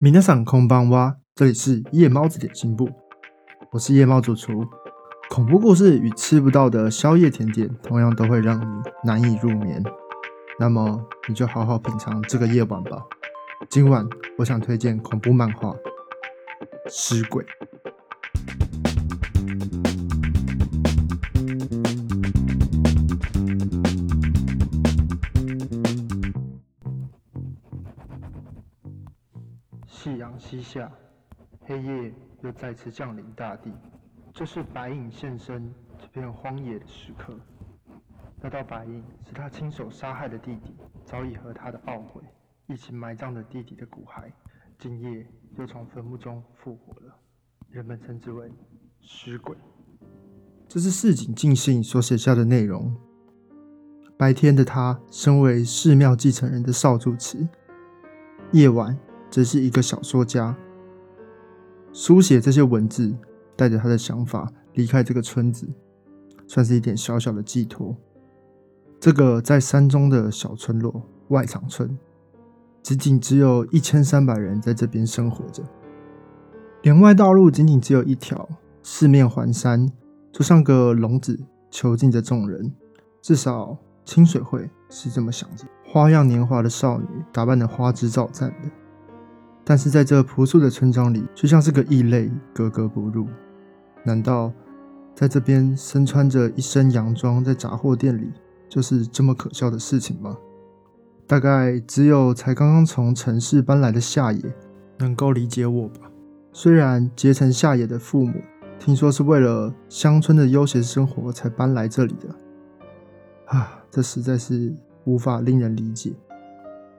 米娜桑空邦哇，这里是夜猫子点心部，我是夜猫主厨。恐怖故事与吃不到的宵夜甜点，同样都会让你难以入眠。那么，你就好好品尝这个夜晚吧。今晚，我想推荐恐怖漫画《尸鬼》。西下，黑夜又再次降临大地。这是白影现身这片荒野的时刻。那道白影是他亲手杀害的弟弟，早已和他的懊悔一起埋葬了弟弟的骨骸，今夜又从坟墓中复活了。人们称之为“尸鬼”。这是市井尽信所写下的内容。白天的他，身为寺庙继承人的少主持，夜晚。只是一个小说家，书写这些文字，带着他的想法离开这个村子，算是一点小小的寄托。这个在山中的小村落外场村，仅仅只有一千三百人在这边生活着，连外道路仅仅只有一条，四面环山，就像个笼子囚禁着众人。至少清水会是这么想着。花样年华的少女，打扮的花枝招展的。但是在这朴素的村庄里，就像是个异类，格格不入。难道在这边身穿着一身洋装在杂货店里，就是这么可笑的事情吗？大概只有才刚刚从城市搬来的夏野能够理解我吧。虽然结成夏野的父母听说是为了乡村的悠闲生活才搬来这里的，啊，这实在是无法令人理解。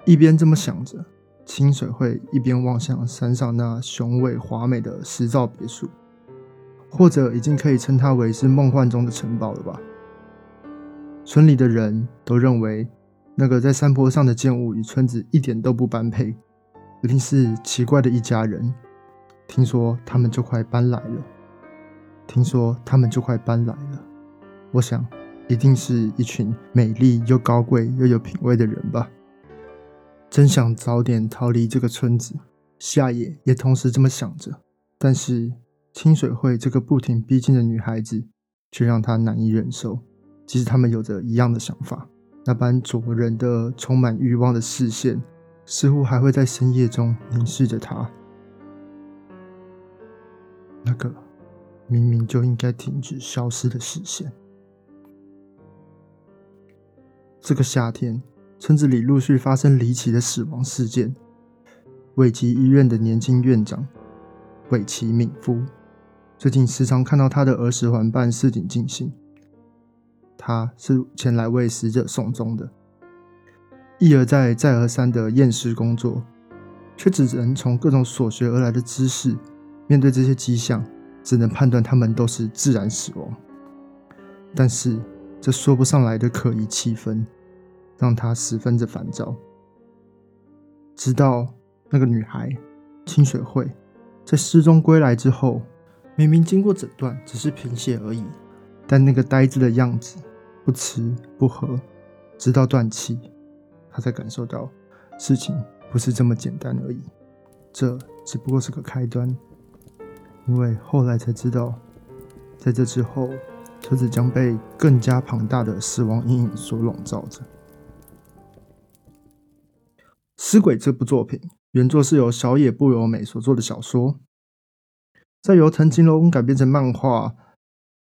一边这么想着。清水会一边望向山上那雄伟华美的石造别墅，或者已经可以称它为是梦幻中的城堡了吧？村里的人都认为，那个在山坡上的建物与村子一点都不般配，一定是奇怪的一家人。听说他们就快搬来了，听说他们就快搬来了。我想，一定是一群美丽又高贵又有品味的人吧。真想早点逃离这个村子，夏野也同时这么想着。但是清水会这个不停逼近的女孩子，却让他难以忍受。即使他们有着一样的想法，那般灼人的、充满欲望的视线，似乎还会在深夜中凝视着他。那个明明就应该停止消失的视线。这个夏天。村子里陆续发生离奇的死亡事件。尾崎医院的年轻院长尾崎敏夫，最近时常看到他的儿时玩伴市井进行。他是前来为死者送终的，一而再、再而三的验尸工作，却只能从各种所学而来的知识面对这些迹象，只能判断他们都是自然死亡。但是这说不上来的可疑气氛。让他十分的烦躁。直到那个女孩清水会在失踪归来之后，明明经过诊断只是贫血而已，但那个呆滞的样子，不吃不喝，直到断气，他才感受到事情不是这么简单而已。这只不过是个开端，因为后来才知道，在这之后，车子将被更加庞大的死亡阴影所笼罩着。《尸鬼》这部作品原作是由小野不由美所做的小说，在由藤井龙改编成漫画，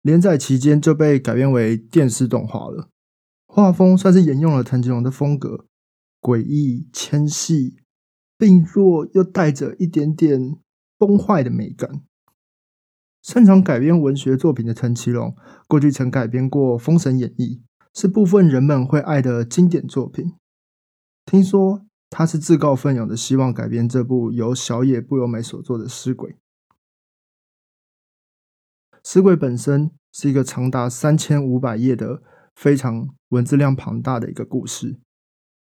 连载期间就被改编为电视动画了。画风算是沿用了藤井龙的风格，诡异纤细，并弱又带着一点点崩坏的美感。擅长改编文学作品的藤崎龙，过去曾改编过《封神演义》，是部分人们会爱的经典作品。听说。他是自告奋勇的，希望改编这部由小野不由美所作的《尸鬼》。《尸鬼》本身是一个长达三千五百页的非常文字量庞大的一个故事，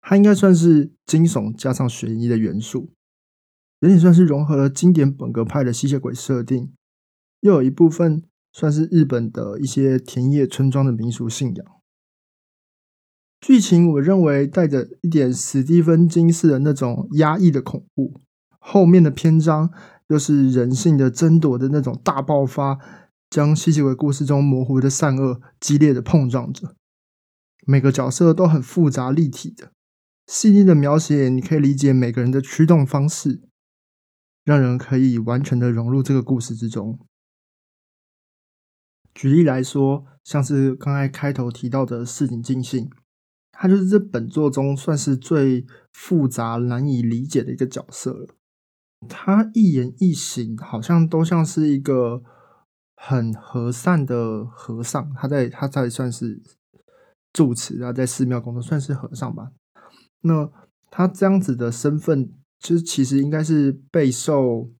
它应该算是惊悚加上悬疑的元素，有点算是融合了经典本格派的吸血鬼设定，又有一部分算是日本的一些田野村庄的民俗信仰。剧情我认为带着一点史蒂芬金式的那种压抑的恐怖，后面的篇章又是人性的争夺的那种大爆发，将吸血鬼故事中模糊的善恶激烈的碰撞着。每个角色都很复杂立体的，细腻的描写，你可以理解每个人的驱动方式，让人可以完全的融入这个故事之中。举例来说，像是刚才开头提到的市井尽兴，他就是这本作中算是最复杂、难以理解的一个角色了。他一言一行好像都像是一个很和善的和尚，他在他在算是住持啊，在寺庙工作，算是和尚吧。那他这样子的身份，其实其实应该是备受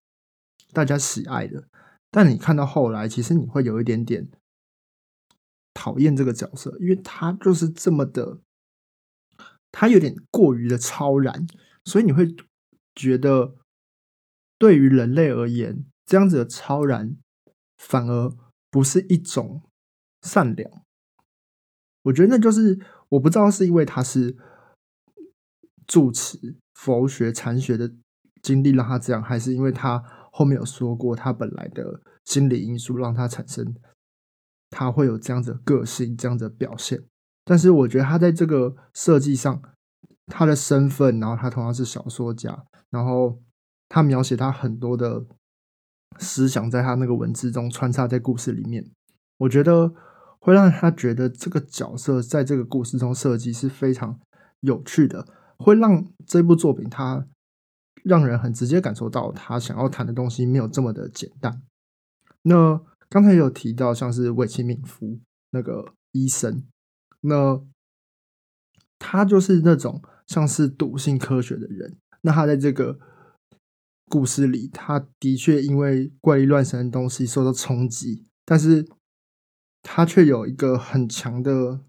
大家喜爱的。但你看到后来，其实你会有一点点讨厌这个角色，因为他就是这么的，他有点过于的超然，所以你会觉得，对于人类而言，这样子的超然反而不是一种善良。我觉得那就是我不知道是因为他是住持佛学禅学的经历让他这样，还是因为他。后面有说过，他本来的心理因素让他产生，他会有这样子的个性，这样子的表现。但是我觉得他在这个设计上，他的身份，然后他同样是小说家，然后他描写他很多的思想，在他那个文字中穿插在故事里面，我觉得会让他觉得这个角色在这个故事中设计是非常有趣的，会让这部作品他。让人很直接感受到他想要谈的东西没有这么的简单。那刚才有提到像是韦奇敏夫那个医生，那他就是那种像是笃信科学的人。那他在这个故事里，他的确因为怪力乱神的东西受到冲击，但是他却有一个很强的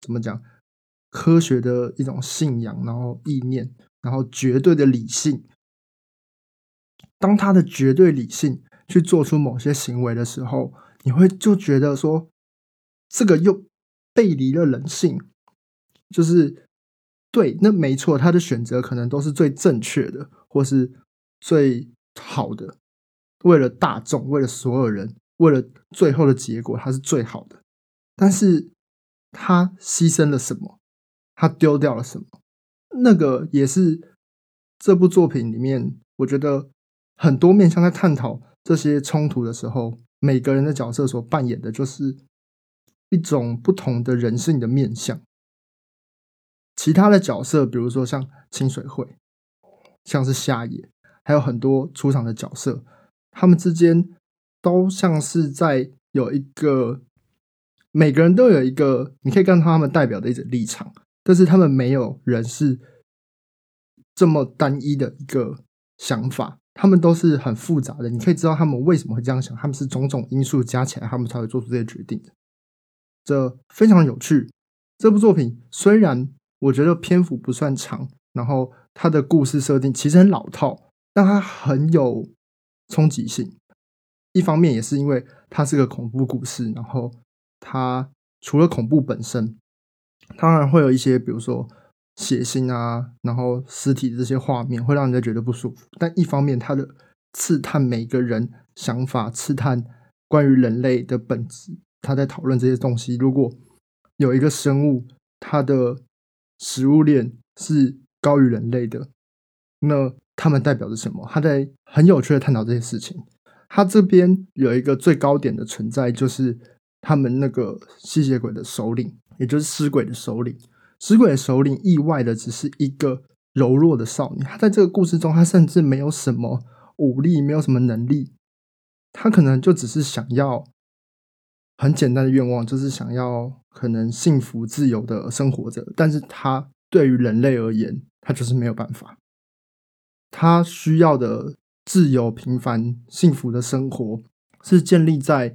怎么讲科学的一种信仰，然后意念，然后绝对的理性。当他的绝对理性去做出某些行为的时候，你会就觉得说，这个又背离了人性，就是对，那没错，他的选择可能都是最正确的，或是最好的，为了大众，为了所有人，为了最后的结果，他是最好的。但是他牺牲了什么？他丢掉了什么？那个也是这部作品里面，我觉得。很多面向在探讨这些冲突的时候，每个人的角色所扮演的就是一种不同的人性的面相。其他的角色，比如说像清水会，像是夏野，还有很多出场的角色，他们之间都像是在有一个每个人都有一个你可以看到他们代表的一种立场，但是他们没有人是这么单一的一个想法。他们都是很复杂的，你可以知道他们为什么会这样想，他们是种种因素加起来，他们才会做出这些决定的。这非常有趣。这部作品虽然我觉得篇幅不算长，然后它的故事设定其实很老套，但它很有冲击性。一方面也是因为它是个恐怖故事，然后它除了恐怖本身，当然会有一些，比如说。血腥啊，然后尸体这些画面会让人家觉得不舒服。但一方面，他的刺探每个人想法，刺探关于人类的本质，他在讨论这些东西。如果有一个生物，它的食物链是高于人类的，那他们代表着什么？他在很有趣的探讨这些事情。他这边有一个最高点的存在，就是他们那个吸血鬼的首领，也就是尸鬼的首领。尸鬼的首领意外的只是一个柔弱的少年，他在这个故事中，他甚至没有什么武力，没有什么能力，他可能就只是想要很简单的愿望，就是想要可能幸福自由的生活着。但是他对于人类而言，他就是没有办法。他需要的自由、平凡、幸福的生活，是建立在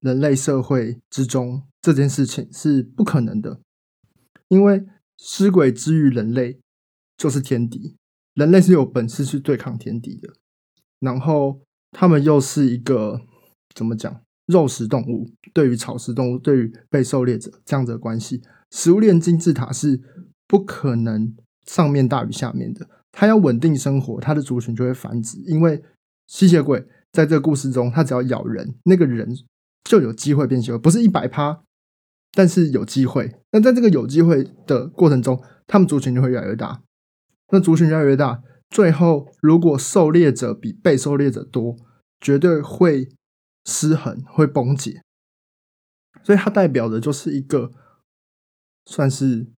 人类社会之中，这件事情是不可能的。因为尸鬼之于人类就是天敌，人类是有本事去对抗天敌的。然后他们又是一个怎么讲肉食动物？对于草食动物，对于被狩猎者这样子的关系，食物链金字塔是不可能上面大于下面的，它要稳定生活，它的族群就会繁殖。因为吸血鬼在这个故事中，它只要咬人，那个人就有机会变吸血，不是一百趴，但是有机会。那在这个有机会的过程中，他们族群就会越来越大。那族群越来越大，最后如果狩猎者比被狩猎者多，绝对会失衡，会崩解。所以它代表的就是一个算是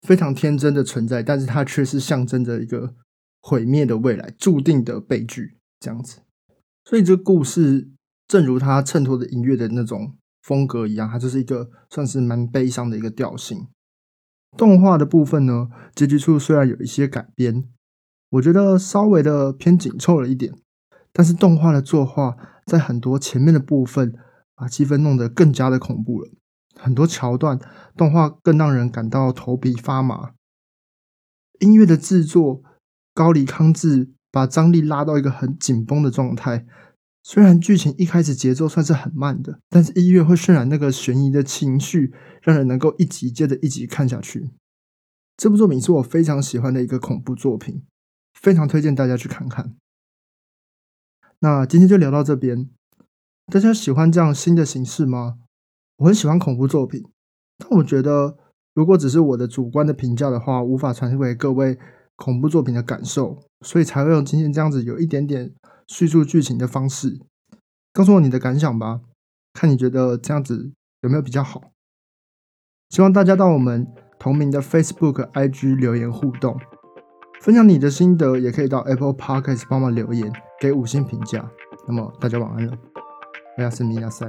非常天真的存在，但是它却是象征着一个毁灭的未来，注定的悲剧这样子。所以这个故事，正如它衬托的音乐的那种风格一样，它就是一个算是蛮悲伤的一个调性。动画的部分呢，结局处虽然有一些改编，我觉得稍微的偏紧凑了一点，但是动画的作画在很多前面的部分，把气氛弄得更加的恐怖了。很多桥段动画更让人感到头皮发麻。音乐的制作，高梨康治把张力拉到一个很紧绷的状态。虽然剧情一开始节奏算是很慢的，但是音乐会渲染那个悬疑的情绪，让人能够一集接着一集看下去。这部作品是我非常喜欢的一个恐怖作品，非常推荐大家去看看。那今天就聊到这边，大家喜欢这样新的形式吗？我很喜欢恐怖作品，但我觉得如果只是我的主观的评价的话，无法传递给各位恐怖作品的感受，所以才会用今天这样子有一点点。叙述剧情的方式，告诉我你的感想吧。看你觉得这样子有没有比较好？希望大家到我们同名的 Facebook、IG 留言互动，分享你的心得，也可以到 Apple Podcast 帮忙留言，给五星评价。那么大家晚安了，我是米亚塞。